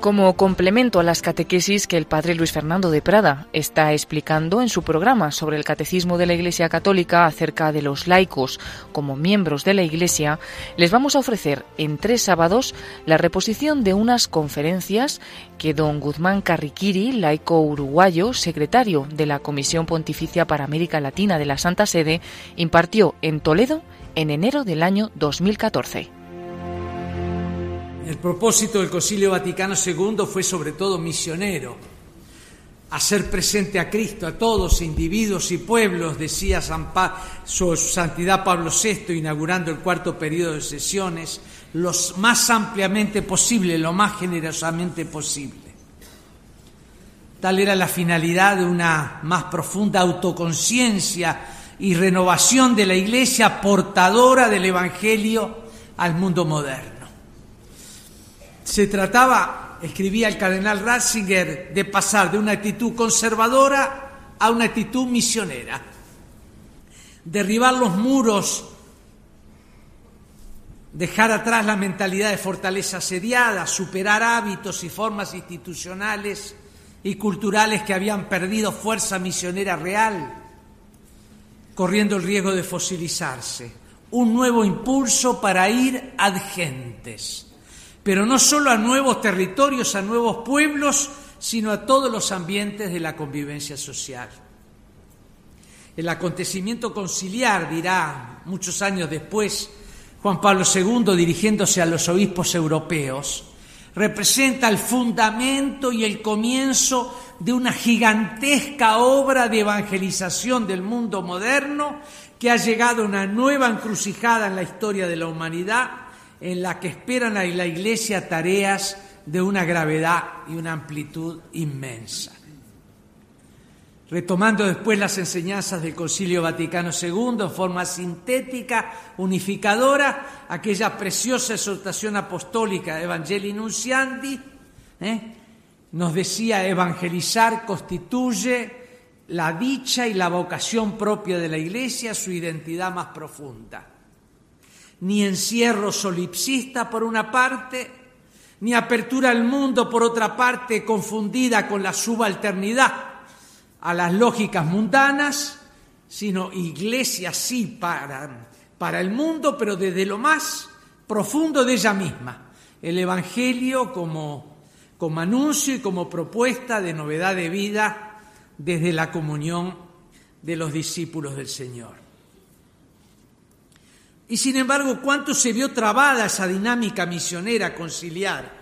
Como complemento a las catequesis que el padre Luis Fernando de Prada está explicando en su programa sobre el catecismo de la Iglesia Católica acerca de los laicos como miembros de la Iglesia, les vamos a ofrecer en tres sábados la reposición de unas conferencias que don Guzmán Carriquiri, laico uruguayo, secretario de la Comisión Pontificia para América Latina de la Santa Sede, impartió en Toledo en enero del año 2014. El propósito del Concilio Vaticano II fue sobre todo misionero, hacer presente a Cristo a todos, individuos y pueblos, decía su Santidad Pablo VI, inaugurando el cuarto periodo de sesiones, lo más ampliamente posible, lo más generosamente posible. Tal era la finalidad de una más profunda autoconciencia y renovación de la Iglesia portadora del Evangelio al mundo moderno. Se trataba, escribía el cardenal Ratzinger, de pasar de una actitud conservadora a una actitud misionera, derribar los muros, dejar atrás la mentalidad de fortaleza asediada, superar hábitos y formas institucionales y culturales que habían perdido fuerza misionera real, corriendo el riesgo de fosilizarse. Un nuevo impulso para ir ad gentes pero no solo a nuevos territorios, a nuevos pueblos, sino a todos los ambientes de la convivencia social. El acontecimiento conciliar, dirá muchos años después Juan Pablo II dirigiéndose a los obispos europeos, representa el fundamento y el comienzo de una gigantesca obra de evangelización del mundo moderno que ha llegado a una nueva encrucijada en la historia de la humanidad en la que esperan a la Iglesia tareas de una gravedad y una amplitud inmensa. Retomando después las enseñanzas del Concilio Vaticano II en forma sintética, unificadora, aquella preciosa exhortación apostólica Evangelii Nunciandi, ¿eh? nos decía evangelizar constituye la dicha y la vocación propia de la Iglesia, su identidad más profunda ni encierro solipsista por una parte, ni apertura al mundo por otra parte confundida con la subalternidad a las lógicas mundanas, sino iglesia sí para, para el mundo, pero desde lo más profundo de ella misma. El Evangelio como, como anuncio y como propuesta de novedad de vida desde la comunión de los discípulos del Señor. Y sin embargo, ¿cuánto se vio trabada esa dinámica misionera conciliar?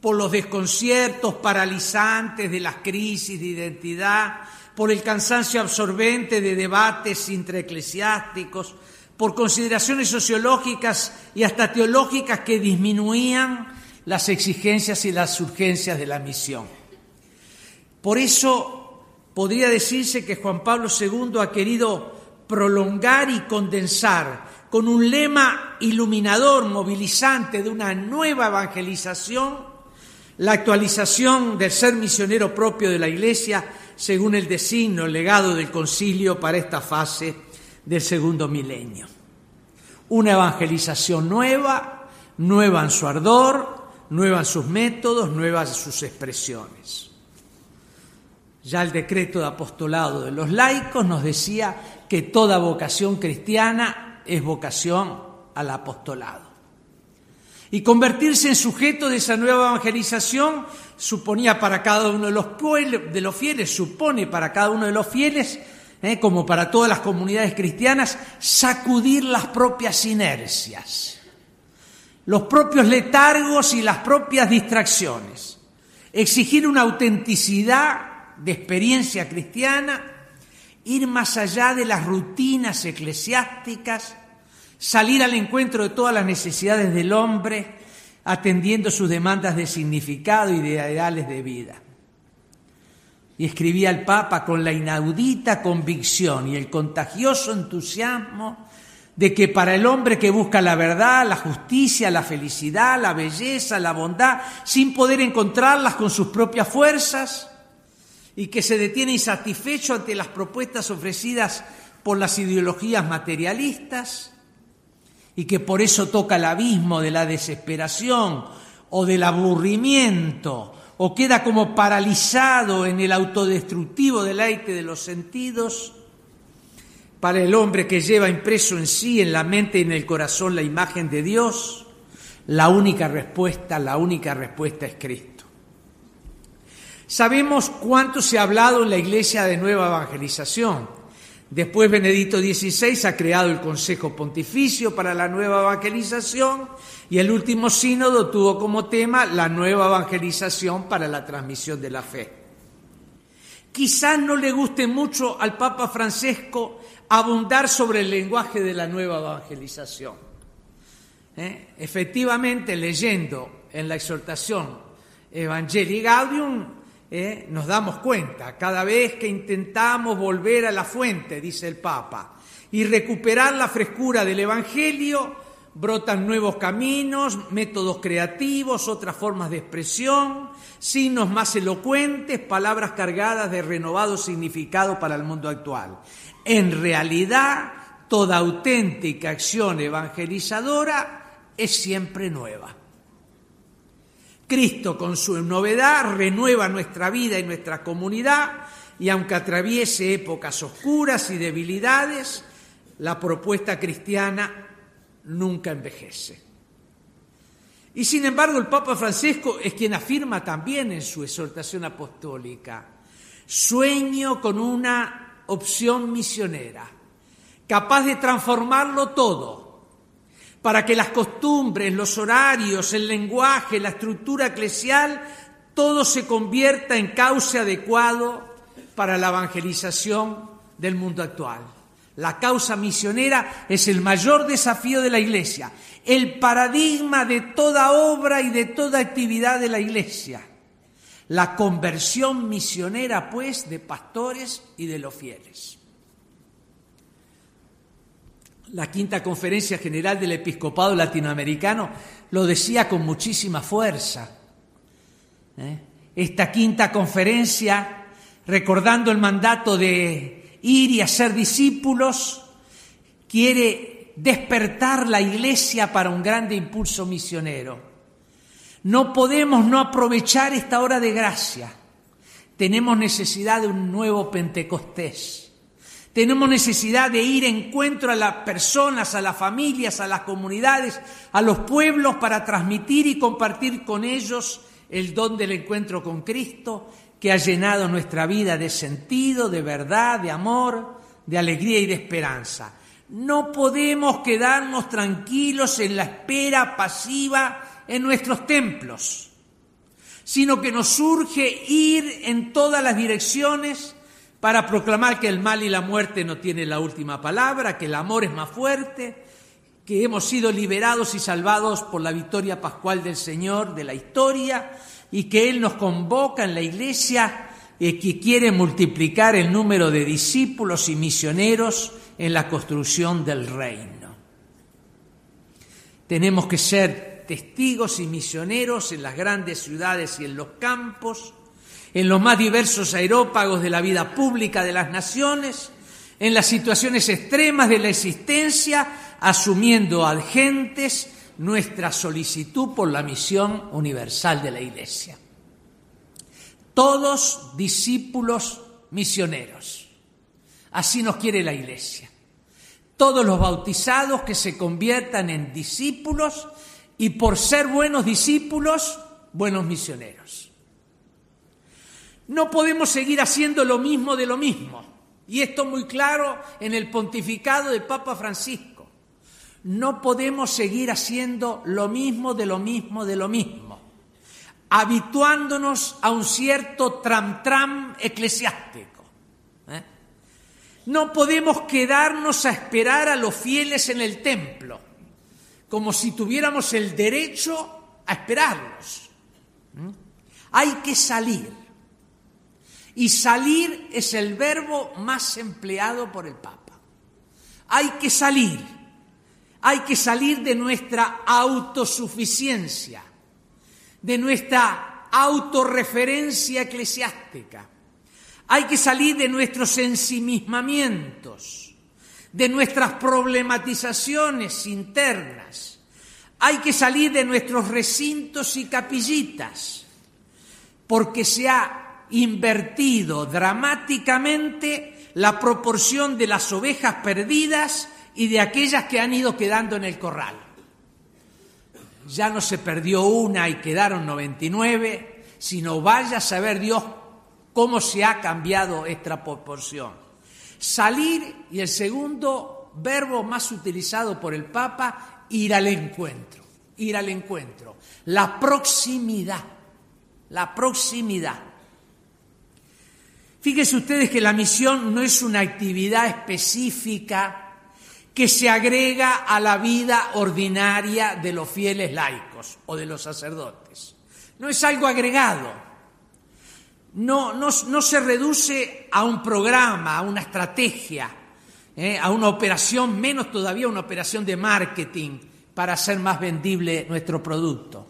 Por los desconciertos paralizantes de las crisis de identidad, por el cansancio absorbente de debates intraeclesiásticos, por consideraciones sociológicas y hasta teológicas que disminuían las exigencias y las urgencias de la misión. Por eso podría decirse que Juan Pablo II ha querido prolongar y condensar con un lema iluminador, movilizante de una nueva evangelización, la actualización del ser misionero propio de la Iglesia según el designio, el legado del concilio para esta fase del segundo milenio. Una evangelización nueva, nueva en su ardor, nueva en sus métodos, nueva en sus expresiones. Ya el decreto de apostolado de los laicos nos decía que toda vocación cristiana es vocación al apostolado. Y convertirse en sujeto de esa nueva evangelización suponía para cada uno de los, de los fieles, supone para cada uno de los fieles, eh, como para todas las comunidades cristianas, sacudir las propias inercias, los propios letargos y las propias distracciones, exigir una autenticidad de experiencia cristiana ir más allá de las rutinas eclesiásticas, salir al encuentro de todas las necesidades del hombre, atendiendo sus demandas de significado y de ideales de vida. Y escribía el Papa con la inaudita convicción y el contagioso entusiasmo de que para el hombre que busca la verdad, la justicia, la felicidad, la belleza, la bondad, sin poder encontrarlas con sus propias fuerzas, y que se detiene insatisfecho ante las propuestas ofrecidas por las ideologías materialistas, y que por eso toca el abismo de la desesperación o del aburrimiento, o queda como paralizado en el autodestructivo deleite de los sentidos, para el hombre que lleva impreso en sí, en la mente y en el corazón la imagen de Dios, la única respuesta, la única respuesta es Cristo. Sabemos cuánto se ha hablado en la iglesia de nueva evangelización. Después Benedicto XVI ha creado el Consejo Pontificio para la nueva evangelización y el último sínodo tuvo como tema la nueva evangelización para la transmisión de la fe. Quizás no le guste mucho al Papa Francesco abundar sobre el lenguaje de la nueva evangelización. ¿Eh? Efectivamente, leyendo en la exhortación Evangelii Gaudium, ¿eh? nos damos cuenta, cada vez que intentamos volver a la fuente, dice el Papa, y recuperar la frescura del Evangelio, brotan nuevos caminos, métodos creativos, otras formas de expresión, signos más elocuentes, palabras cargadas de renovado significado para el mundo actual. En realidad, toda auténtica acción evangelizadora es siempre nueva. Cristo con su novedad renueva nuestra vida y nuestra comunidad y aunque atraviese épocas oscuras y debilidades, la propuesta cristiana nunca envejece. Y sin embargo el Papa Francisco es quien afirma también en su exhortación apostólica, sueño con una opción misionera, capaz de transformarlo todo, para que las costumbres, los horarios, el lenguaje, la estructura eclesial, todo se convierta en cauce adecuado para la evangelización del mundo actual. La causa misionera es el mayor desafío de la Iglesia, el paradigma de toda obra y de toda actividad de la Iglesia. La conversión misionera, pues, de pastores y de los fieles. La quinta conferencia general del episcopado latinoamericano lo decía con muchísima fuerza. ¿eh? Esta quinta conferencia, recordando el mandato de ir y hacer discípulos, quiere despertar la iglesia para un grande impulso misionero. No podemos no aprovechar esta hora de gracia. Tenemos necesidad de un nuevo Pentecostés. Tenemos necesidad de ir en encuentro a las personas, a las familias, a las comunidades, a los pueblos para transmitir y compartir con ellos el don del encuentro con Cristo que ha llenado nuestra vida de sentido, de verdad, de amor, de alegría y de esperanza. No podemos quedarnos tranquilos en la espera pasiva en nuestros templos, sino que nos surge ir en todas las direcciones para proclamar que el mal y la muerte no tienen la última palabra, que el amor es más fuerte, que hemos sido liberados y salvados por la victoria pascual del Señor de la historia y que Él nos convoca en la iglesia y que quiere multiplicar el número de discípulos y misioneros en la construcción del reino. Tenemos que ser testigos y misioneros en las grandes ciudades y en los campos, en los más diversos aerópagos de la vida pública de las naciones, en las situaciones extremas de la existencia, asumiendo a gentes nuestra solicitud por la misión universal de la Iglesia. Todos discípulos misioneros. Así nos quiere la Iglesia. Todos los bautizados que se conviertan en discípulos y por ser buenos discípulos, buenos misioneros. No podemos seguir haciendo lo mismo de lo mismo. Y esto muy claro en el pontificado del Papa Francisco. No podemos seguir haciendo lo mismo de lo mismo de lo mismo, habituándonos a un cierto tram-tram eclesiástico. ¿eh? No podemos quedarnos a esperar a los fieles en el templo como si tuviéramos el derecho a esperarlos. ¿Mm? Hay que salir. Y salir es el verbo más empleado por el Papa. Hay que salir. Hay que salir de nuestra autosuficiencia, de nuestra autorreferencia eclesiástica. Hay que salir de nuestros ensimismamientos, de nuestras problematizaciones internas. Hay que salir de nuestros recintos y capillitas, porque se ha invertido dramáticamente la proporción de las ovejas perdidas y de aquellas que han ido quedando en el corral. Ya no se perdió una y quedaron 99, sino vaya a saber Dios cómo se ha cambiado esta proporción. Salir y el segundo verbo más utilizado por el Papa, ir al encuentro, ir al encuentro, la proximidad, la proximidad. Fíjense ustedes que la misión no es una actividad específica que se agrega a la vida ordinaria de los fieles laicos o de los sacerdotes. No es algo agregado no, no, se reduce a un programa, a una estrategia, eh, a una operación, menos todavía una operación de marketing para hacer más vendible nuestro producto.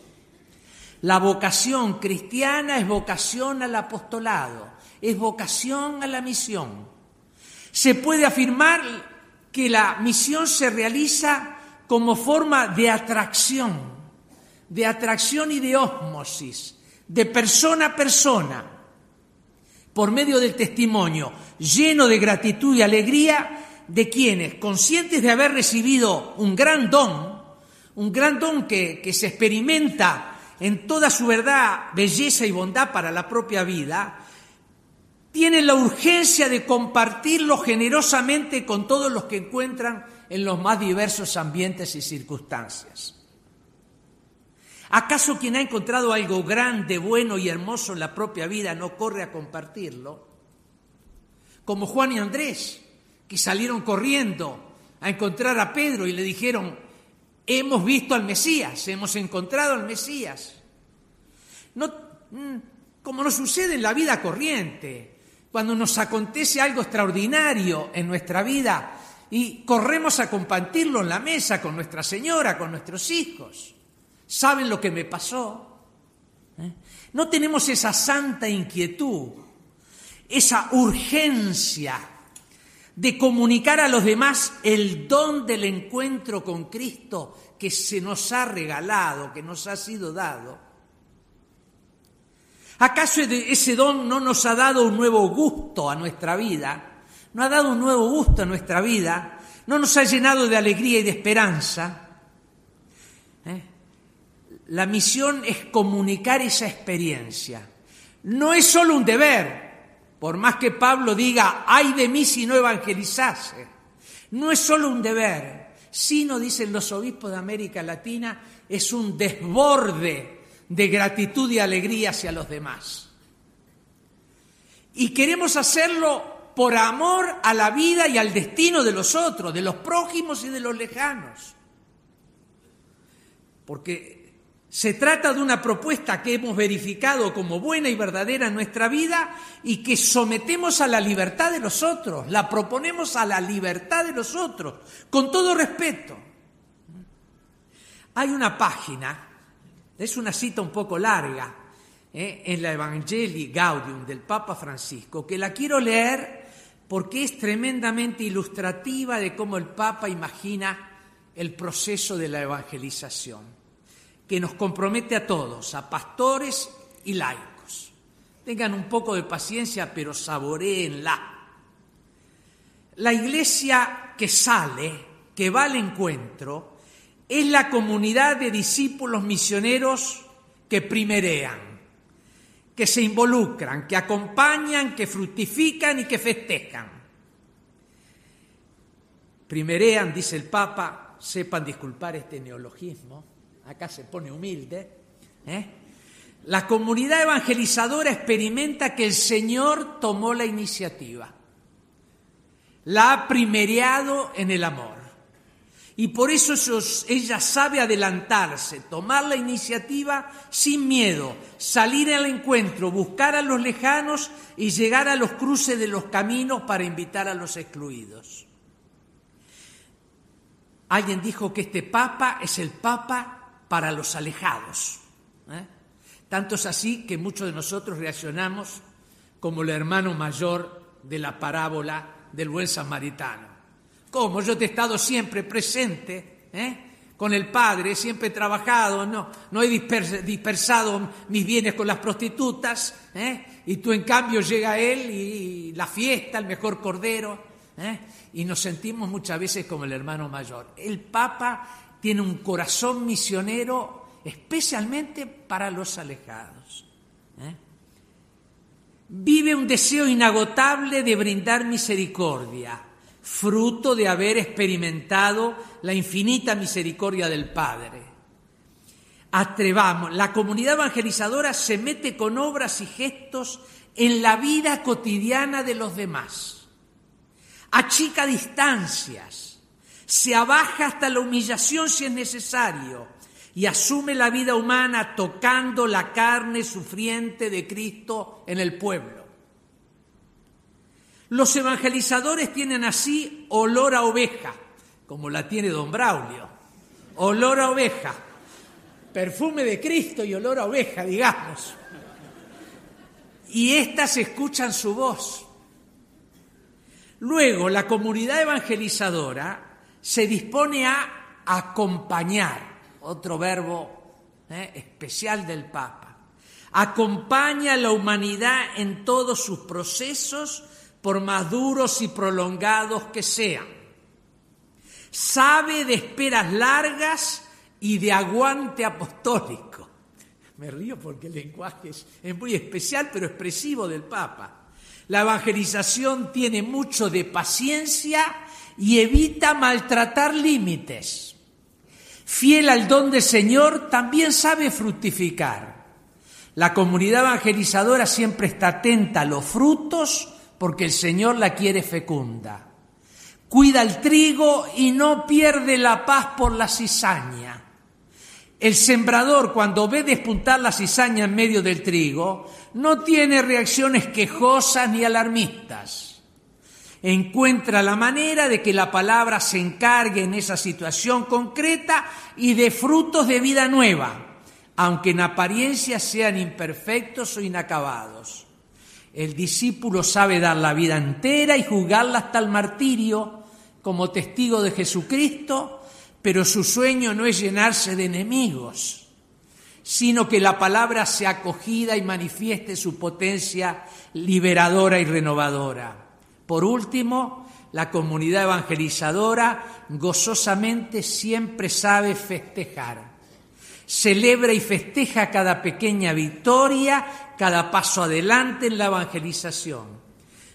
La vocación cristiana es vocación al apostolado, es vocación a la misión. Se puede afirmar que la misión se realiza como forma de atracción, de atracción y de ósmosis, de persona a persona por medio del testimonio lleno de gratitud y alegría de quienes, conscientes de haber recibido un gran don, un gran don que, que se experimenta en toda su verdad, belleza y bondad para la propia vida, tienen la urgencia de compartirlo generosamente con todos los que encuentran en los más diversos ambientes y circunstancias. ¿Acaso quien ha encontrado algo grande, bueno y hermoso en la propia vida no corre a compartirlo? Como Juan y Andrés, que salieron corriendo a encontrar a Pedro y le dijeron, hemos visto al Mesías, hemos encontrado al Mesías. No, mm, como nos sucede en la vida corriente, cuando nos acontece algo extraordinario en nuestra vida y corremos a compartirlo en la mesa con nuestra señora, con nuestros hijos. ¿Saben lo que me pasó? ¿Eh? No tenemos esa santa inquietud, esa urgencia de comunicar a los demás el don del encuentro con Cristo que se nos ha regalado, que nos ha sido dado. ¿Acaso ese don no nos ha dado un nuevo gusto a nuestra vida? ¿No ha dado un nuevo gusto a nuestra vida? ¿No nos ha llenado de alegría y de esperanza? La misión es comunicar esa experiencia. No es solo un deber, por más que Pablo diga, ay de mí si no evangelizase. No es solo un deber, sino, dicen los obispos de América Latina, es un desborde de gratitud y alegría hacia los demás. Y queremos hacerlo por amor a la vida y al destino de los otros, de los prójimos y de los lejanos. Porque se trata de una propuesta que hemos verificado como buena y verdadera en nuestra vida y que sometemos a la libertad de los otros, la proponemos a la libertad de los otros, con todo respeto. Hay una página, es una cita un poco larga, eh, en la Evangelii Gaudium del Papa Francisco, que la quiero leer porque es tremendamente ilustrativa de cómo el Papa imagina el proceso de la evangelización que nos compromete a todos, a pastores y laicos. Tengan un poco de paciencia, pero saboreenla. La iglesia que sale, que va al encuentro, es la comunidad de discípulos misioneros que primerean, que se involucran, que acompañan, que fructifican y que festejan. Primerean, dice el Papa, sepan disculpar este neologismo, acá se pone humilde, ¿eh? la comunidad evangelizadora experimenta que el Señor tomó la iniciativa, la ha primereado en el amor. Y por eso ella sabe adelantarse, tomar la iniciativa sin miedo, salir al encuentro, buscar a los lejanos y llegar a los cruces de los caminos para invitar a los excluidos. Alguien dijo que este papa es el papa para los alejados. ¿eh? Tanto es así que muchos de nosotros reaccionamos como el hermano mayor de la parábola del buen samaritano. Como yo te he estado siempre presente, ¿eh? con el Padre, siempre he trabajado, no, no he dispersado mis bienes con las prostitutas, ¿eh? y tú en cambio llega Él y la fiesta, el mejor cordero, ¿eh? y nos sentimos muchas veces como el hermano mayor. El Papa tiene un corazón misionero especialmente para los alejados. Vive un deseo inagotable de brindar misericordia fruto de haber experimentado la infinita misericordia del Padre. Atrevamos, la comunidad evangelizadora se mete con obras y gestos en la vida cotidiana de los demás. Achica distancias, se abaja hasta la humillación si es necesario y asume la vida humana tocando la carne sufriente de Cristo en el pueblo. Los evangelizadores tienen así olor a oveja, como la tiene don Braulio. Olor a oveja. Perfume de Cristo y olor a oveja, digamos. Y éstas escuchan su voz. Luego, la comunidad evangelizadora se dispone a acompañar, otro verbo eh, especial del Papa. Acompaña a la humanidad en todos sus procesos por más duros y prolongados que sean. Sabe de esperas largas y de aguante apostólico. Me río porque el lenguaje es, muy especial pero expresivo del Papa. La evangelización tiene mucho de paciencia y evita maltratar límites. Fiel al don del Señor, también sabe fructificar. La comunidad evangelizadora siempre está atenta a los frutos porque el Señor la quiere fecunda. Cuida el trigo y no pierde la paz por la cizaña. El sembrador, cuando ve despuntar la cizaña en medio del trigo, no tiene reacciones quejosas ni alarmistas. Encuentra la manera de que la palabra se encargue en esa situación concreta y de frutos de vida nueva, aunque en apariencia sean imperfectos o inacabados. El discípulo sabe dar la vida entera y juzgarla hasta el martirio como testigo de Jesucristo, pero su sueño no es llenarse de enemigos, sino que la palabra sea acogida y manifieste su potencia liberadora y renovadora. Por último, la comunidad evangelizadora gozosamente siempre sabe festejar celebra y festeja cada pequeña victoria, cada paso adelante en la evangelización.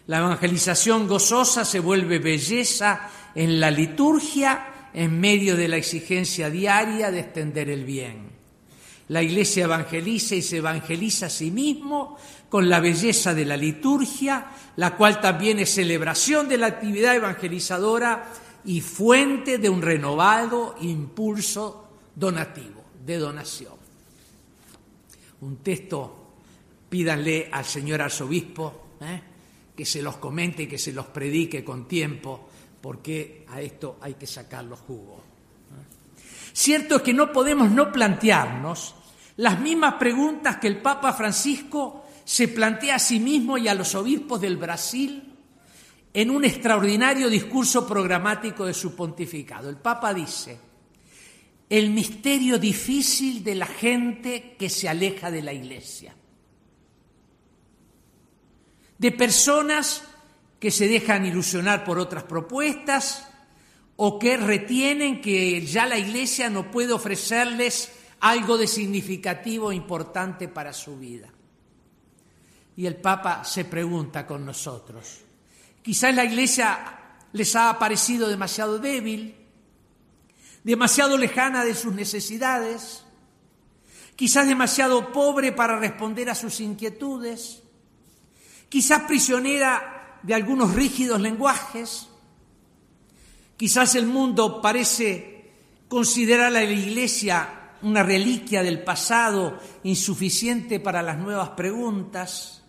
La evangelización gozosa se vuelve belleza en la liturgia en medio de la exigencia diaria de extender el bien. La iglesia evangeliza y se evangeliza a sí mismo con la belleza de la liturgia, la cual también es celebración de la actividad evangelizadora y fuente de un renovado impulso donativo de donación. Un texto, pídanle al señor arzobispo ¿eh? que se los comente y que se los predique con tiempo, porque a esto hay que sacar los jugos. ¿eh? Cierto es que no podemos no plantearnos las mismas preguntas que el Papa Francisco se plantea a sí mismo y a los obispos del Brasil en un extraordinario discurso programático de su pontificado. El Papa dice, el misterio difícil de la gente que se aleja de la iglesia. De personas que se dejan ilusionar por otras propuestas o que retienen que ya la iglesia no puede ofrecerles algo de significativo e importante para su vida. Y el Papa se pregunta con nosotros, quizás la iglesia les ha parecido demasiado débil, demasiado lejana de sus necesidades, quizás demasiado pobre para responder a sus inquietudes, quizás prisionera de algunos rígidos lenguajes, quizás el mundo parece considerar a la Iglesia una reliquia del pasado insuficiente para las nuevas preguntas.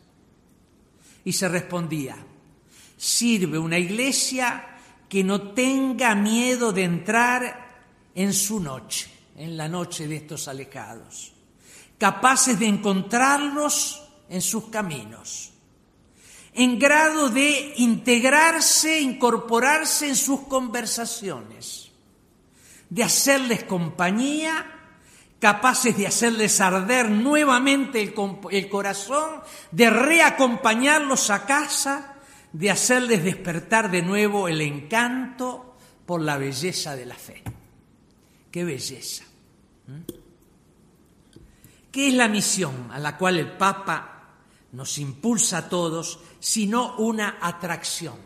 Y se respondía, sirve una iglesia que no tenga miedo de entrar en su noche, en la noche de estos alejados, capaces de encontrarlos en sus caminos, en grado de integrarse, incorporarse en sus conversaciones, de hacerles compañía, capaces de hacerles arder nuevamente el, corazón, de reacompañarlos a casa, de hacerles despertar de nuevo el encanto por la belleza de la fe. ¡Qué belleza! ¿Qué es la misión a la cual el Papa nos impulsa a todos, sino una atracción?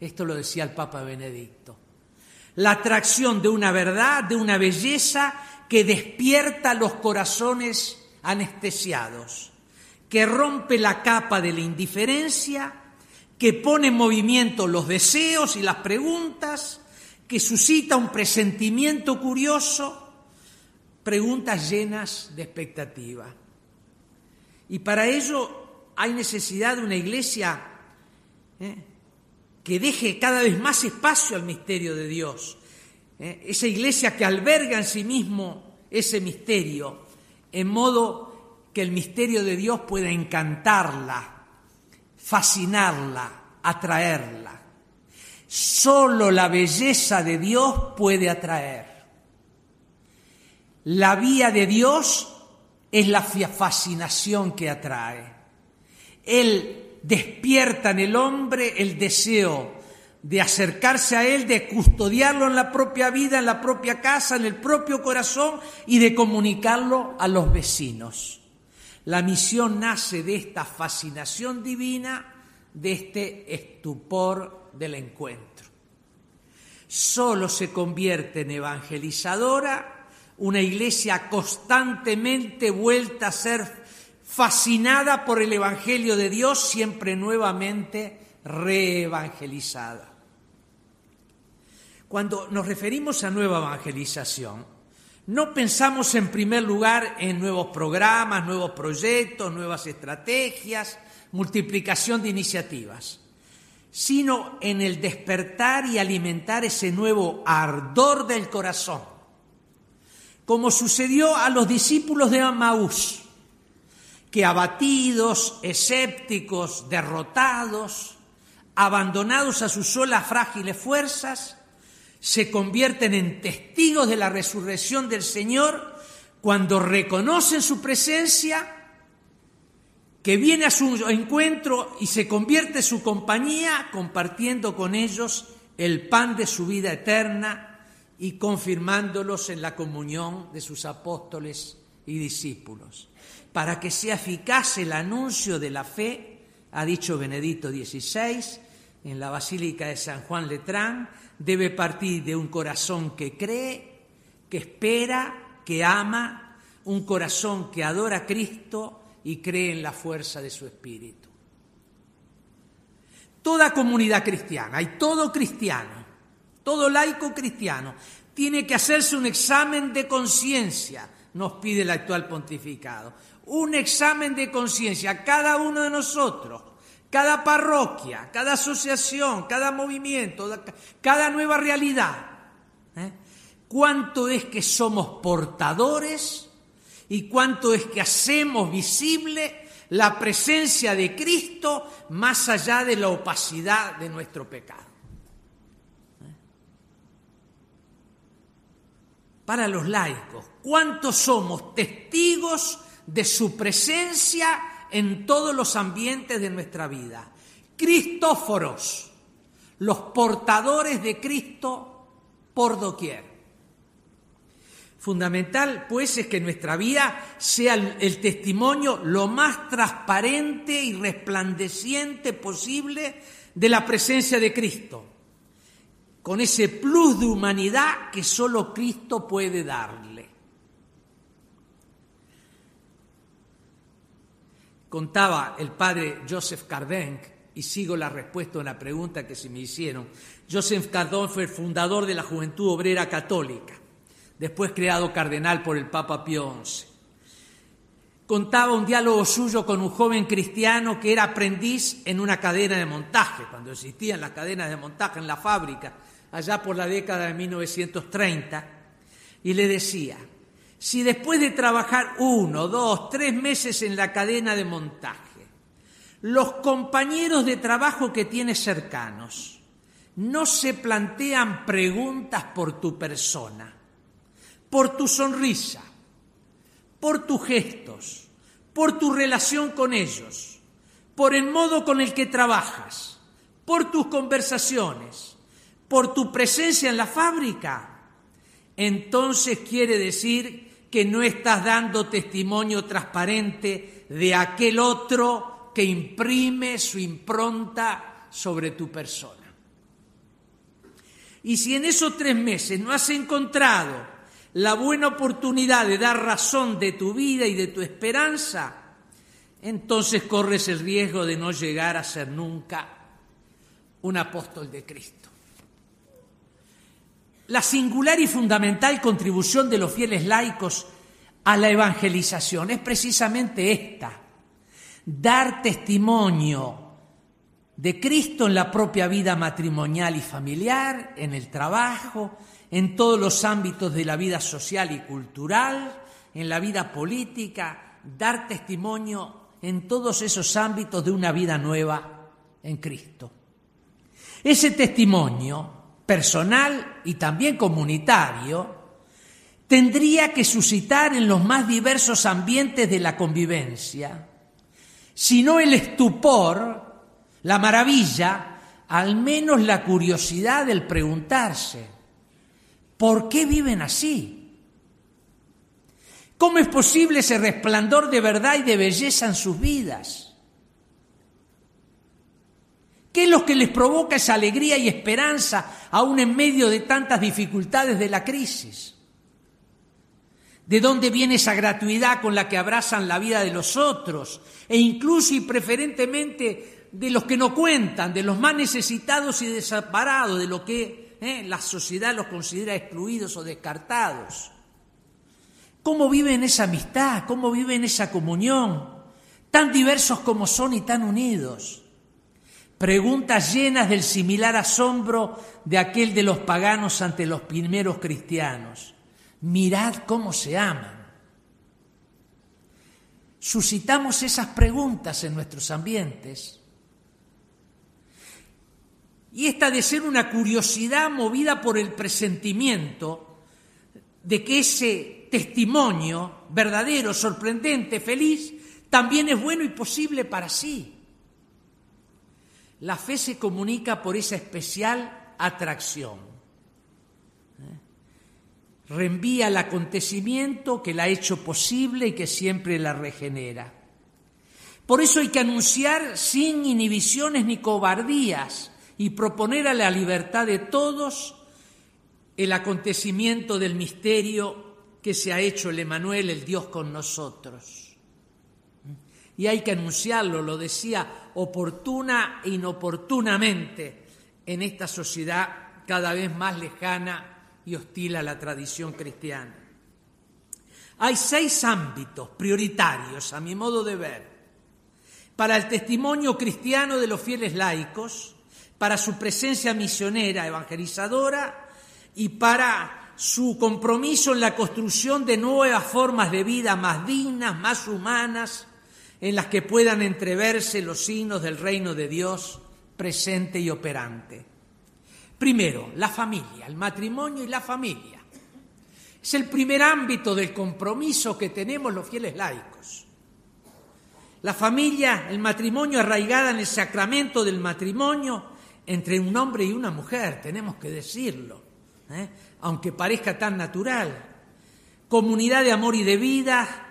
Esto lo decía el Papa Benedicto. La atracción de una verdad, de una belleza que despierta los corazones anestesiados, que rompe la capa de la indiferencia que pone en movimiento los deseos y las preguntas, que suscita un presentimiento curioso, preguntas llenas de expectativa. Y para ello hay necesidad de una iglesia ¿eh? que deje cada vez más espacio al misterio de Dios. ¿eh? Esa iglesia que alberga en sí mismo ese misterio, en modo que el misterio de Dios pueda encantarla, fascinarla, atraerla. Solo la belleza de Dios puede atraer. La vía de Dios es la fascinación que atrae. Él despierta en el hombre el deseo de acercarse a Él, de custodiarlo en la propia vida, en la propia casa, en el propio corazón y de comunicarlo a los vecinos. La misión nace de esta fascinación divina, de este estupor del encuentro. Solo se convierte en evangelizadora una iglesia constantemente vuelta a ser fascinada por el Evangelio de Dios, siempre nuevamente reevangelizada. Cuando nos referimos a nueva evangelización, no pensamos en primer lugar en nuevos programas, nuevos proyectos, nuevas estrategias, multiplicación de iniciativas, sino en el despertar y alimentar ese nuevo ardor del corazón, como sucedió a los discípulos de Amaús, que abatidos, escépticos, derrotados, abandonados a sus solas frágiles fuerzas, se convierten en testigos de la resurrección del Señor cuando reconocen su presencia, que viene a su encuentro y se convierte en su compañía compartiendo con ellos el pan de su vida eterna y confirmándolos en la comunión de sus apóstoles y discípulos. Para que sea eficaz el anuncio de la fe, ha dicho Benedicto XVI en la Basílica de San Juan Letrán, debe partir de un corazón que cree, que espera, que ama, un corazón que adora a Cristo y cree en la fuerza de su espíritu. Toda comunidad cristiana y todo cristiano, todo laico cristiano, tiene que hacerse un examen de conciencia, nos pide el actual pontificado. Un examen de conciencia, cada uno de nosotros, cada parroquia, cada asociación, cada movimiento, cada nueva realidad. ¿eh? ¿Cuánto es que somos portadores y cuánto es que hacemos visible la presencia de Cristo más allá de la opacidad de nuestro pecado? ¿Eh? Para los laicos, ¿cuántos somos testigos de su presencia en todos los ambientes de nuestra vida. Cristóforos, los portadores de Cristo por doquier. Fundamental, pues, es que nuestra vida sea el, testimonio lo más transparente y resplandeciente posible de la presencia de Cristo, con ese plus de humanidad que solo Cristo puede darle. Contaba el padre Joseph Cardenc, y sigo la respuesta a una pregunta que se me hicieron. Joseph Cardón fue el fundador de la Juventud Obrera Católica, después creado cardenal por el Papa Pío XI. contaba un diálogo suyo con un joven cristiano que era aprendiz en una cadena de montaje, cuando existían las cadenas de montaje en la fábrica, allá por la década de 1930, y le decía, si después de trabajar uno, dos, tres meses en la cadena de montaje, los compañeros de trabajo que tienes cercanos no se plantean preguntas por tu persona, por tu sonrisa, por tus gestos, por tu relación con ellos, por el modo con el que trabajas, por tus conversaciones, por tu presencia en la fábrica, entonces quiere decir que no estás dando testimonio transparente de aquel otro que imprime su impronta sobre tu persona. Y si en esos tres meses no has encontrado la buena oportunidad de dar razón de tu vida y de tu esperanza, entonces corres el riesgo de no llegar a ser nunca un apóstol de Cristo. La singular y fundamental contribución de los fieles laicos a la evangelización es precisamente esta, dar testimonio de Cristo en la propia vida matrimonial y familiar, en el trabajo, en todos los ámbitos de la vida social y cultural, en la vida política, dar testimonio en todos esos ámbitos de una vida nueva en Cristo. Ese testimonio personal y también comunitario tendría que suscitar en los más diversos ambientes de la convivencia, si no el estupor, la maravilla, al menos la curiosidad del preguntarse, ¿por qué viven así? ¿Cómo es posible ese resplandor de verdad y de belleza en sus vidas? ¿Qué es lo que les provoca esa alegría y esperanza aún en medio de tantas dificultades de la crisis? ¿De dónde viene esa gratuidad con la que abrazan la vida de los otros e incluso y preferentemente de los que no cuentan, de los más necesitados y desamparados, de lo que eh, la sociedad los considera excluidos o descartados. ¿Cómo viven esa amistad? ¿Cómo viven esa comunión? Tan diversos como son y tan unidos. Preguntas llenas del similar asombro de aquel de los paganos ante los primeros cristianos. Mirad cómo se aman. Suscitamos esas preguntas en nuestros ambientes y esta de ser una curiosidad movida por el presentimiento de que ese testimonio verdadero, sorprendente, feliz, también es bueno y posible para sí. La fe se comunica por esa especial atracción. ¿Eh? Reenvía el acontecimiento que la ha hecho posible y que siempre la regenera. Por eso hay que anunciar sin inhibiciones ni cobardías y proponer a la libertad de todos el acontecimiento del misterio que se ha hecho el Emanuel, el Dios con nosotros. Y hay que anunciarlo, lo decía, oportuna e inoportunamente en esta sociedad cada vez más lejana y hostil a la tradición cristiana. Hay seis ámbitos prioritarios, a mi modo de ver, para el testimonio cristiano de los fieles laicos para su presencia misionera, evangelizadora y para su compromiso en la construcción de nuevas formas de vida más dignas, más humanas, en las que puedan entreverse los signos del reino de Dios presente y operante. Primero, la familia, el matrimonio y la familia. Es el primer ámbito del compromiso que tenemos los fieles laicos. La familia, el matrimonio arraigada en el sacramento del matrimonio, entre un hombre y una mujer, tenemos que decirlo, ¿eh? aunque parezca tan natural. Comunidad de amor y de vida,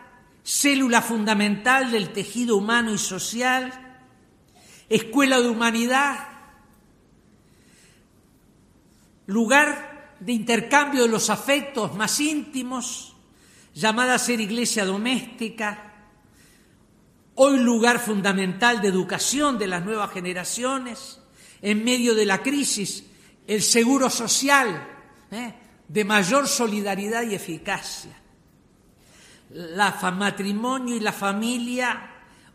célula fundamental del tejido humano y social, escuela de humanidad, lugar de intercambio de los afectos más íntimos, llamada a ser iglesia doméstica, hoy lugar fundamental de educación de las nuevas generaciones, en medio de la crisis, el seguro social ¿eh? de mayor solidaridad y eficacia. La matrimonio y la familia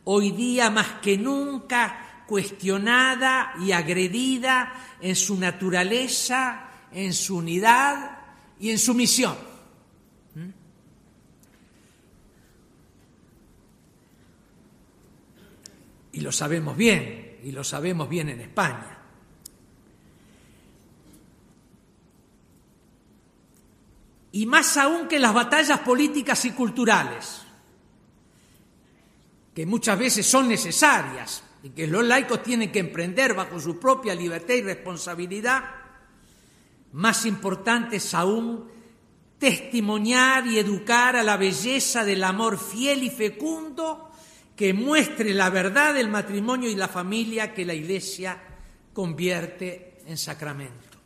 hoy día más que nunca cuestionada y agredida en su naturaleza, en su unidad y en su misión. ¿Mm? Y lo sabemos bien, y lo sabemos bien en España. Y más aún que las batallas políticas y culturales, que muchas veces son necesarias y que los laicos tienen que emprender bajo su propia libertad y responsabilidad, más importante es aún testimoniar y educar a la belleza del amor fiel y fecundo que muestre la verdad del matrimonio y la familia que la Iglesia convierte en sacramento.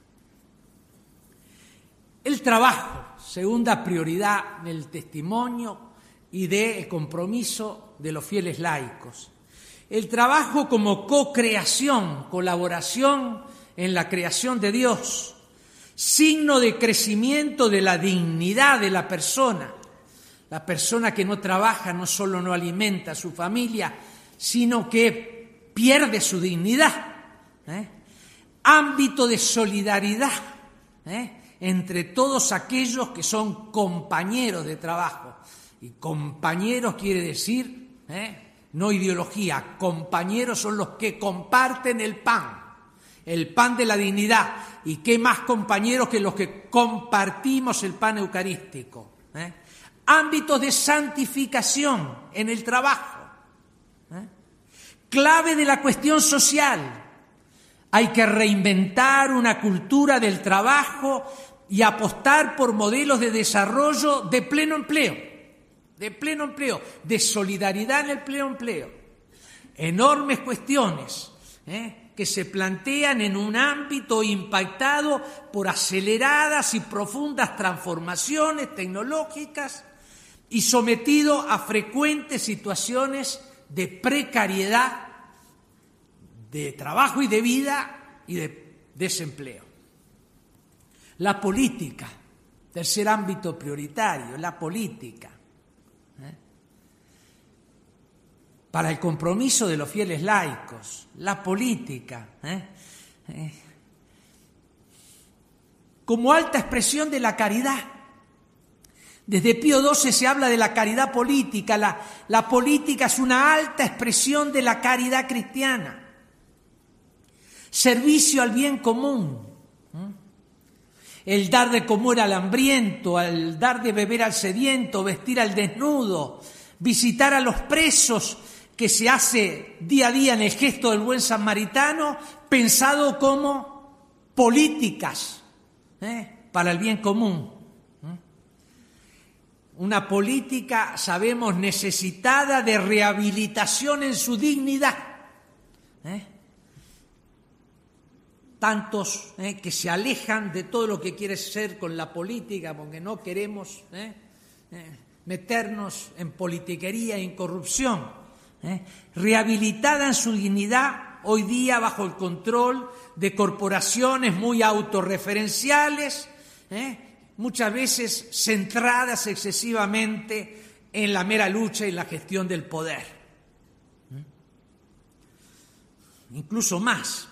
El trabajo segunda prioridad del testimonio y del compromiso de los fieles laicos. El trabajo como co-creación, colaboración en la creación de Dios, signo de crecimiento de la dignidad de la persona. La persona que no trabaja no solo no alimenta a su familia, sino que pierde su dignidad. ¿eh? Ámbito de solidaridad. ¿eh? Entre todos aquellos que son compañeros de trabajo. Y compañeros quiere decir, ¿eh? no ideología, compañeros son los que comparten el pan, el pan de la dignidad. ¿Y qué más compañeros que los que compartimos el pan eucarístico? ¿eh? Ámbitos de santificación en el trabajo. ¿eh? Clave de la cuestión social. Hay que reinventar una cultura del trabajo y apostar por modelos de desarrollo de pleno empleo, de pleno empleo, de solidaridad en el pleno empleo. Enormes cuestiones ¿eh? que se plantean en un ámbito impactado por aceleradas y profundas transformaciones tecnológicas y sometido a frecuentes situaciones de precariedad, de trabajo y de vida y de desempleo. La política, tercer ámbito prioritario, la política. ¿eh? Para el compromiso de los fieles laicos, la política. ¿eh? Eh, como alta expresión de la caridad. Desde Pío XII se habla de la caridad política. La, la, política es una alta expresión de la caridad cristiana. Servicio al bien común el dar de comer al hambriento, el dar de beber al sediento, vestir al desnudo, visitar a los presos, que se hace día a día en el gesto del buen samaritano, pensado como políticas ¿eh? para el bien común. ¿eh? Una política, sabemos, necesitada de rehabilitación en su dignidad. ¿eh? Tantos eh, que se alejan de todo lo que quiere ser con la política, porque no queremos eh, eh, meternos en politiquería e incorrupción, rehabilitada en su dignidad hoy día bajo el control de corporaciones muy autorreferenciales, muchas veces centradas excesivamente en la mera lucha y la gestión del poder. Incluso más,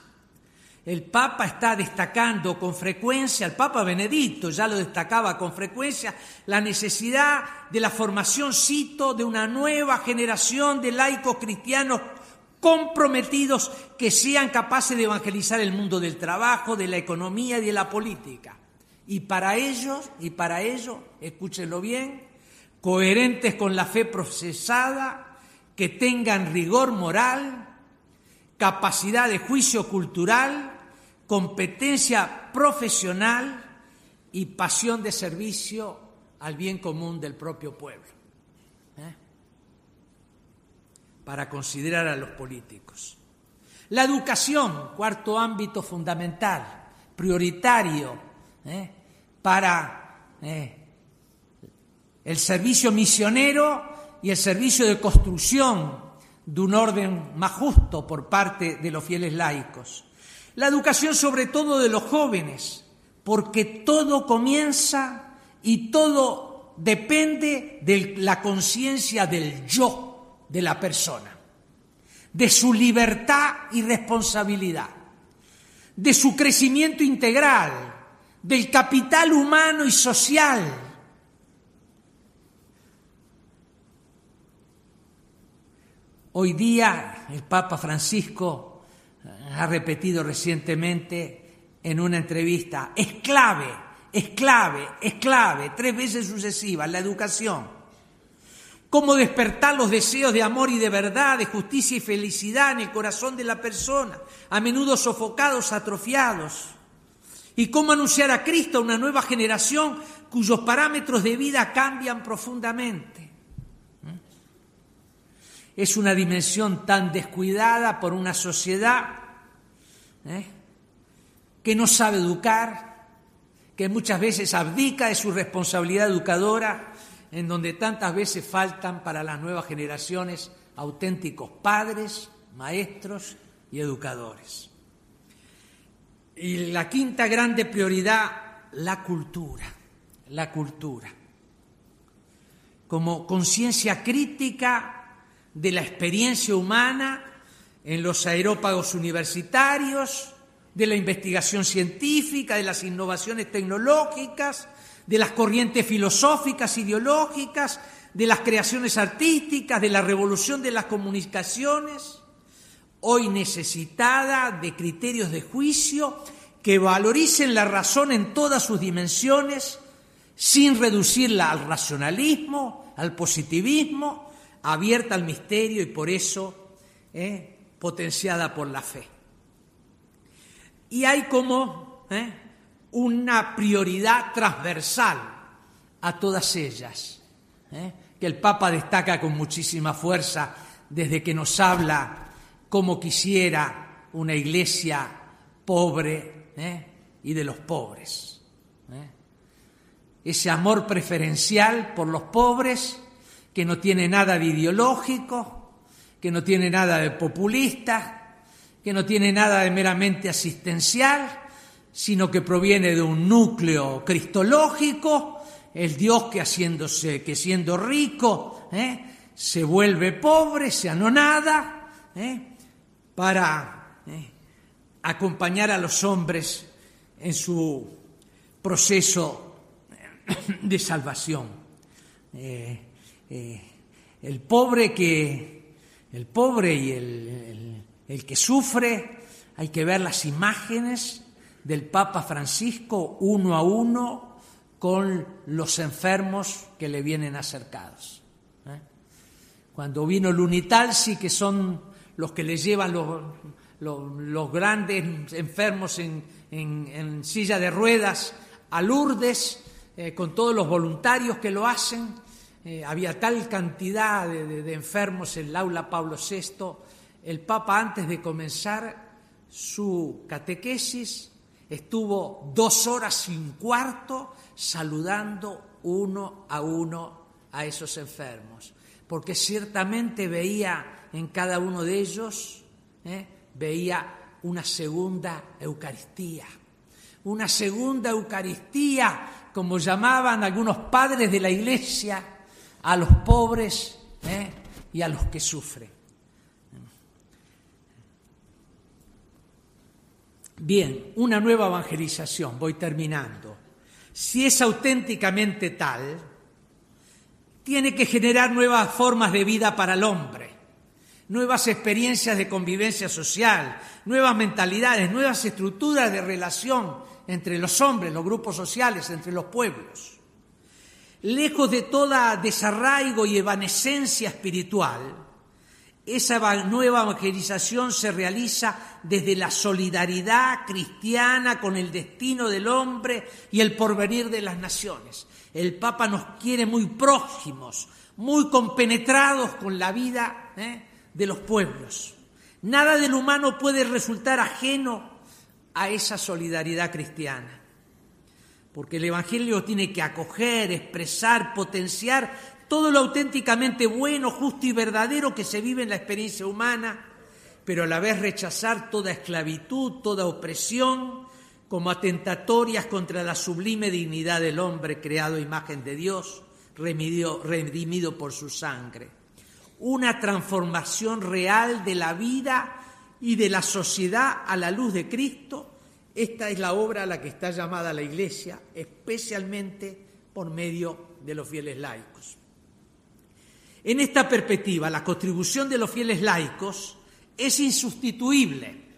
el Papa está destacando con frecuencia, el Papa Benedicto ya lo destacaba con frecuencia, la necesidad de la formación, cito, de una nueva generación de laicos cristianos comprometidos que sean capaces de evangelizar el mundo del trabajo, de la economía y de la política. Y para ellos, y para ello, escúchenlo bien, coherentes con la fe procesada, que tengan rigor moral, capacidad de juicio cultural, competencia profesional y pasión de servicio al bien común del propio pueblo. ¿eh? Para considerar a los políticos. La educación, cuarto ámbito fundamental, prioritario ¿eh? para ¿eh? el servicio misionero y el servicio de construcción de un orden más justo por parte de los fieles laicos. La educación sobre todo de los jóvenes, porque todo comienza y todo depende de la conciencia del yo de la persona, de su libertad y responsabilidad, de su crecimiento integral, del capital humano y social. Hoy día el Papa Francisco ha repetido recientemente en una entrevista, es clave es clave, es clave, tres veces sucesivas, la educación. Cómo despertar los deseos de amor y de verdad, de justicia y felicidad en el corazón de la persona, a menudo sofocados, atrofiados. Y cómo anunciar a Cristo a una nueva generación cuyos parámetros de vida cambian profundamente. Es una dimensión tan descuidada por una sociedad ¿eh? que no sabe educar, que muchas veces abdica de su responsabilidad educadora, en donde tantas veces faltan para las nuevas generaciones auténticos padres, maestros y educadores. Y la quinta grande prioridad, la cultura, la cultura. Como conciencia crítica de la experiencia humana en los aerópagos universitarios, de la investigación científica, de las innovaciones tecnológicas, de las corrientes filosóficas, ideológicas, de las creaciones artísticas, de la revolución de las comunicaciones, hoy necesitada de criterios de juicio que valoricen la razón en todas sus dimensiones, sin reducirla al racionalismo, al positivismo, abierta al misterio y por eso eh, potenciada por la fe. Y hay como ¿eh? una prioridad transversal a todas ellas, ¿eh? que el Papa destaca con muchísima fuerza desde que nos habla como quisiera una iglesia pobre y de los pobres. Ese amor preferencial por los pobres que no tiene nada de ideológico, que no tiene nada de populista, que no tiene nada de meramente asistencial, sino que proviene de un núcleo cristológico, el Dios que haciéndose, que siendo rico, ¿eh? se vuelve pobre, se anonada, ¿eh? para ¿eh? acompañar a los hombres en su proceso de salvación. El pobre que el pobre y el el que sufre, hay que ver las imágenes del Papa Francisco uno a uno con los enfermos que le vienen acercados. ¿eh? Cuando vino Lunitalsi, que son los que le llevan los, grandes enfermos en, silla de ruedas a Lourdes, eh, con todos los voluntarios que lo hacen, eh, había tal cantidad de, enfermos en el aula Pablo VI, el Papa antes de comenzar su catequesis estuvo dos horas un cuarto saludando uno a uno a esos enfermos, porque ciertamente veía en cada uno de ellos, ¿eh? veía una segunda Eucaristía, una segunda Eucaristía, como llamaban algunos padres de la Iglesia, a los pobres ¿eh? y a los que sufren. Bien, una nueva evangelización, voy terminando. Si es auténticamente tal, tiene que generar nuevas formas de vida para el hombre, nuevas experiencias de convivencia social, nuevas mentalidades, nuevas estructuras de relación entre los hombres, los grupos sociales, entre los pueblos. Lejos de toda desarraigo y evanescencia espiritual, esa nueva evangelización se realiza desde la solidaridad cristiana con el destino del hombre y el porvenir de las naciones. El Papa nos quiere muy próximos, muy compenetrados con la vida ¿eh? de los pueblos. Nada del humano puede resultar ajeno a esa solidaridad cristiana. Porque el Evangelio tiene que acoger, expresar, potenciar todo lo auténticamente bueno, justo y verdadero que se vive en la experiencia humana, pero a la vez rechazar toda esclavitud, toda opresión, como atentatorias contra la sublime dignidad del hombre creado imagen de Dios, redimido por su sangre. Una transformación real de la vida y de la sociedad a la luz de Cristo. Esta es la obra a la que está llamada la Iglesia, especialmente por medio de los fieles laicos. En esta perspectiva, la contribución de los fieles laicos es insustituible.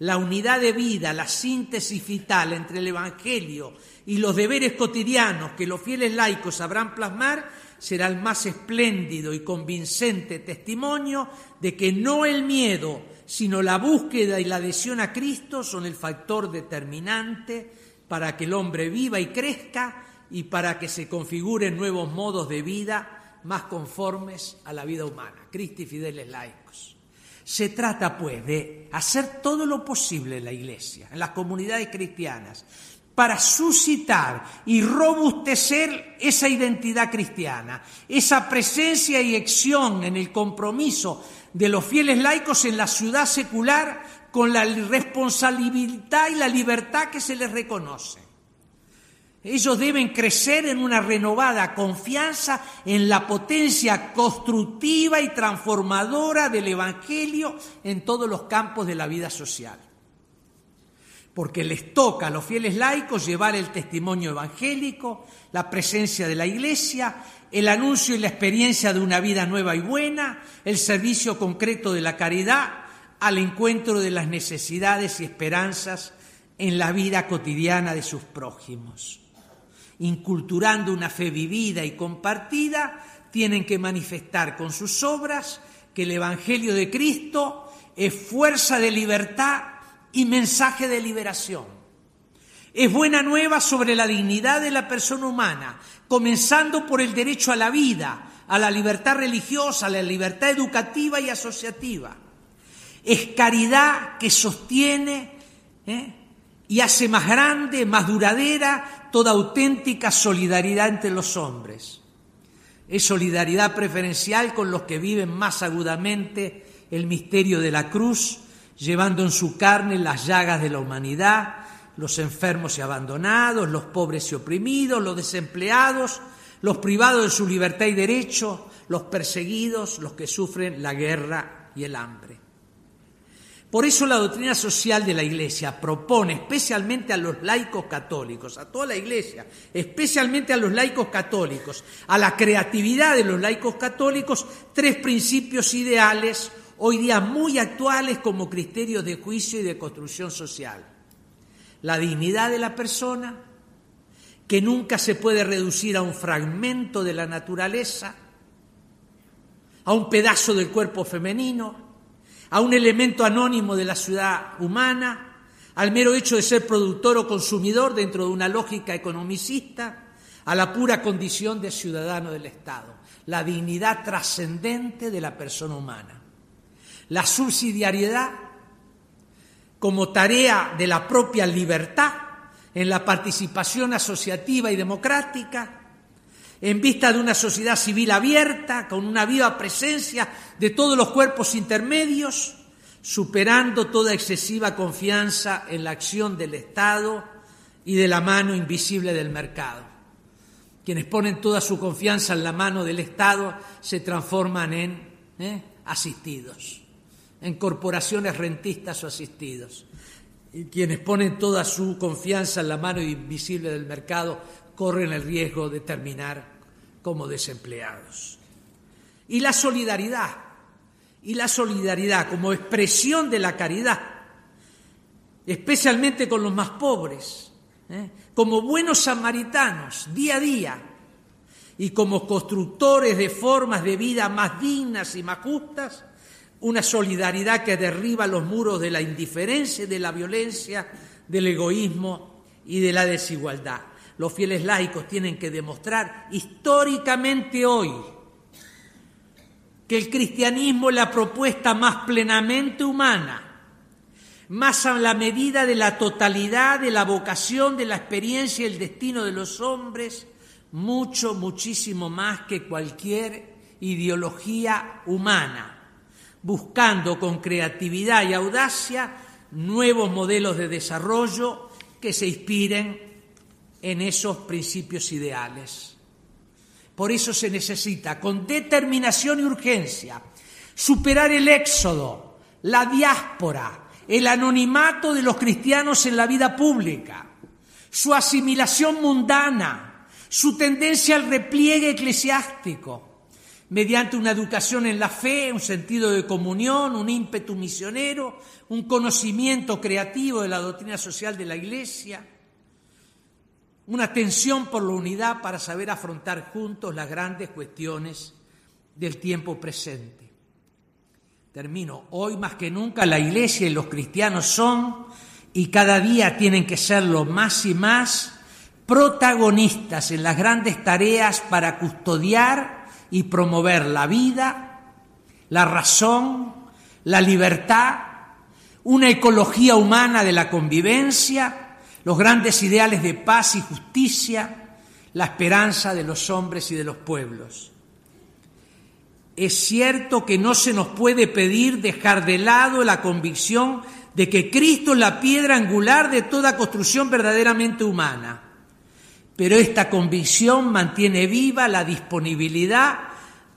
La unidad de vida, la síntesis vital entre el Evangelio y los deberes cotidianos que los fieles laicos sabrán plasmar será el más espléndido y convincente testimonio de que no el miedo, sino la búsqueda y la adhesión a Cristo son el factor determinante para que el hombre viva y crezca y para que se configuren nuevos modos de vida más conformes a la vida humana. Cristi fideles laicos. Se trata, pues, de hacer todo lo posible en la Iglesia, en las comunidades cristianas, para suscitar y robustecer esa identidad cristiana, esa presencia y acción en el compromiso de los fieles laicos en la ciudad secular con la responsabilidad y la libertad que se les reconoce. Ellos deben crecer en una renovada confianza en la potencia constructiva y transformadora del Evangelio en todos los campos de la vida social porque les toca a los fieles laicos llevar el testimonio evangélico, la presencia de la Iglesia, el anuncio y la experiencia de una vida nueva y buena, el servicio concreto de la caridad al encuentro de las necesidades y esperanzas en la vida cotidiana de sus prójimos. Inculturando una fe vivida y compartida, tienen que manifestar con sus obras que el Evangelio de Cristo es fuerza de libertad y mensaje de liberación. Es buena nueva sobre la dignidad de la persona humana, comenzando por el derecho a la vida, a la libertad religiosa, a la libertad educativa y asociativa. Es caridad que sostiene ¿eh? y hace más grande, más duradera toda auténtica solidaridad entre los hombres. Es solidaridad preferencial con los que viven más agudamente el misterio de la cruz llevando en su carne las llagas de la humanidad, los enfermos y abandonados, los pobres y oprimidos, los desempleados, los privados de su libertad y derecho, los perseguidos, los que sufren la guerra y el hambre. Por eso la doctrina social de la Iglesia propone especialmente a los laicos católicos, a toda la Iglesia, especialmente a los laicos católicos, a la creatividad de los laicos católicos, tres principios ideales hoy día muy actuales como criterios de juicio y de construcción social. La dignidad de la persona, que nunca se puede reducir a un fragmento de la naturaleza, a un pedazo del cuerpo femenino, a un elemento anónimo de la ciudad humana, al mero hecho de ser productor o consumidor dentro de una lógica economicista, a la pura condición de ciudadano del Estado, la dignidad trascendente de la persona humana la subsidiariedad como tarea de la propia libertad en la participación asociativa y democrática, en vista de una sociedad civil abierta, con una viva presencia de todos los cuerpos intermedios, superando toda excesiva confianza en la acción del Estado y de la mano invisible del mercado. Quienes ponen toda su confianza en la mano del Estado se transforman en ¿eh? asistidos en corporaciones rentistas o asistidos. Y quienes ponen toda su confianza en la mano invisible del mercado corren el riesgo de terminar como desempleados. Y la solidaridad, y la solidaridad como expresión de la caridad, especialmente con los más pobres, ¿eh? como buenos samaritanos, día a día, y como constructores de formas de vida más dignas y más justas, una solidaridad que derriba los muros de la indiferencia, de la violencia, del egoísmo y de la desigualdad. Los fieles laicos tienen que demostrar históricamente hoy que el cristianismo es la propuesta más plenamente humana, más a la medida de la totalidad de la vocación, de la experiencia y el destino de los hombres, mucho, muchísimo más que cualquier ideología humana buscando con creatividad y audacia nuevos modelos de desarrollo que se inspiren en esos principios ideales. Por eso se necesita con determinación y urgencia superar el éxodo, la diáspora, el anonimato de los cristianos en la vida pública, su asimilación mundana, su tendencia al repliegue eclesiástico, mediante una educación en la fe, un sentido de comunión, un ímpetu misionero, un conocimiento creativo de la doctrina social de la Iglesia, una tensión por la unidad para saber afrontar juntos las grandes cuestiones del tiempo presente. Termino. Hoy más que nunca la Iglesia y los cristianos son y cada día tienen que serlo más y más protagonistas en las grandes tareas para custodiar y promover la vida, la razón, la libertad, una ecología humana de la convivencia, los grandes ideales de paz y justicia, la esperanza de los hombres y de los pueblos. Es cierto que no se nos puede pedir dejar de lado la convicción de que Cristo es la piedra angular de toda construcción verdaderamente humana, pero esta convicción mantiene viva la disponibilidad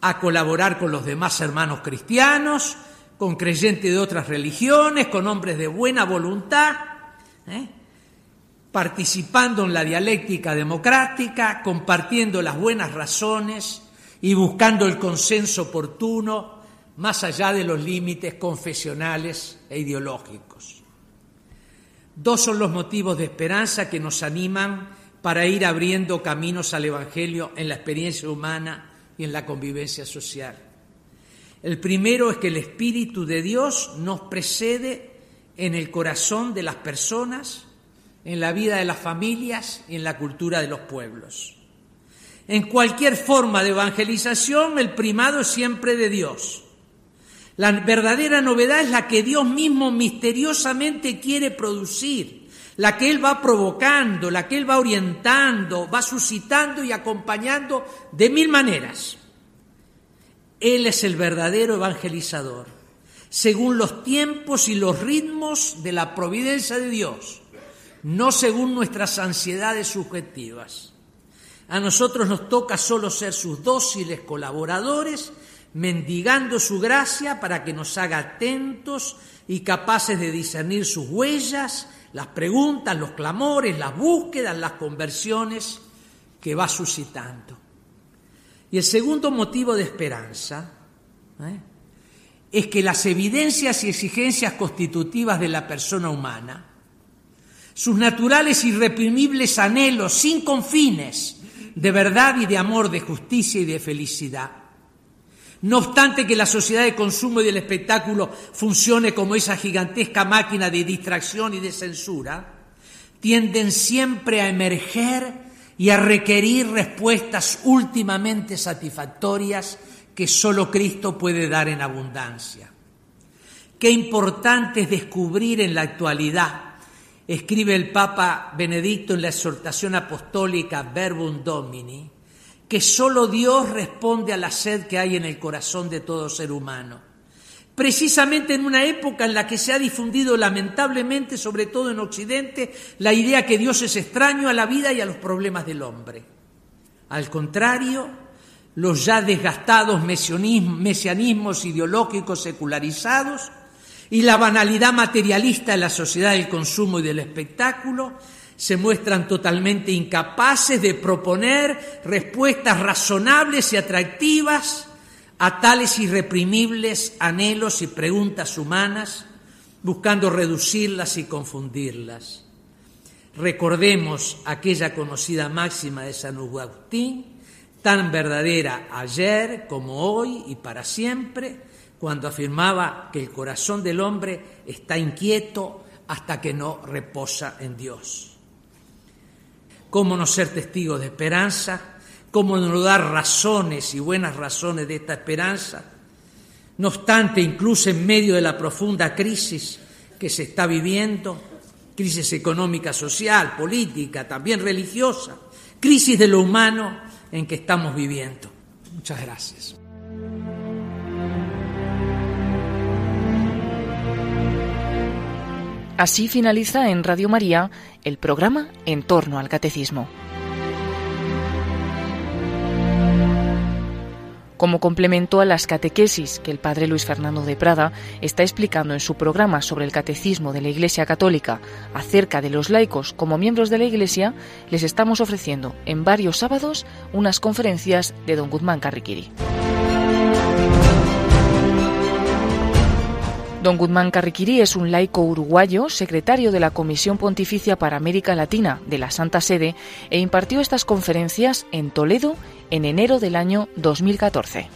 a colaborar con los demás hermanos cristianos, con creyentes de otras religiones, con hombres de buena voluntad, ¿eh? participando en la dialéctica democrática, compartiendo las buenas razones y buscando el consenso oportuno más allá de los límites confesionales e ideológicos. Dos son los motivos de esperanza que nos animan para ir abriendo caminos al Evangelio en la experiencia humana y en la convivencia social. El primero es que el Espíritu de Dios nos precede en el corazón de las personas en la vida de las familias y en la cultura de los pueblos. En cualquier forma de evangelización, el primado es siempre de Dios. La verdadera novedad es la que Dios mismo misteriosamente quiere producir, la que Él va provocando, la que Él va orientando, va suscitando y acompañando de mil maneras. Él es el verdadero evangelizador, según los tiempos y los ritmos de la providencia de Dios no según nuestras ansiedades subjetivas. A nosotros nos toca solo ser sus dóciles colaboradores, mendigando su gracia para que nos haga atentos y capaces de discernir sus huellas, las preguntas, los clamores, las búsquedas, las conversiones que va suscitando. Y el segundo motivo de esperanza ¿eh? es que las evidencias y exigencias constitutivas de la persona humana sus naturales y reprimibles anhelos sin confines de verdad y de amor, de justicia y de felicidad. No obstante que la sociedad de consumo y del espectáculo funcione como esa gigantesca máquina de distracción y de censura, tienden siempre a emerger y a requerir respuestas últimamente satisfactorias que solo Cristo puede dar en abundancia. Qué importante es descubrir en la actualidad escribe el Papa Benedicto en la exhortación apostólica Verbum Domini, que solo Dios responde a la sed que hay en el corazón de todo ser humano. Precisamente en una época en la que se ha difundido lamentablemente, sobre todo en Occidente, la idea que Dios es extraño a la vida y a los problemas del hombre. Al contrario, los ya desgastados mesianismos ideológicos secularizados y la banalidad materialista en la sociedad del consumo y del espectáculo se muestran totalmente incapaces de proponer respuestas razonables y atractivas a tales irreprimibles anhelos y preguntas humanas, buscando reducirlas y confundirlas. Recordemos aquella conocida máxima de San Agustín, tan verdadera ayer como hoy y para siempre, cuando afirmaba que el corazón del hombre está inquieto hasta que no reposa en Dios. ¿Cómo no ser testigos de esperanza? ¿Cómo no dar razones y buenas razones de esta esperanza? No obstante, incluso en medio de la profunda crisis que se está viviendo, crisis económica, social, política, también religiosa, crisis de lo humano en que estamos viviendo. Muchas gracias. Así finaliza en Radio María el programa En torno al Catecismo. como complemento a las catequesis que el padre Luis Fernando de Prada está explicando en su programa sobre el catecismo de la Iglesia Católica acerca de los laicos como miembros de la Iglesia, les estamos ofreciendo en varios sábados unas conferencias de don Guzmán Carriquiri. Don Guzmán Carriquiri es un laico uruguayo, secretario de la Comisión Pontificia para América Latina de la Santa Sede, e impartió estas conferencias en Toledo en enero del año 2014.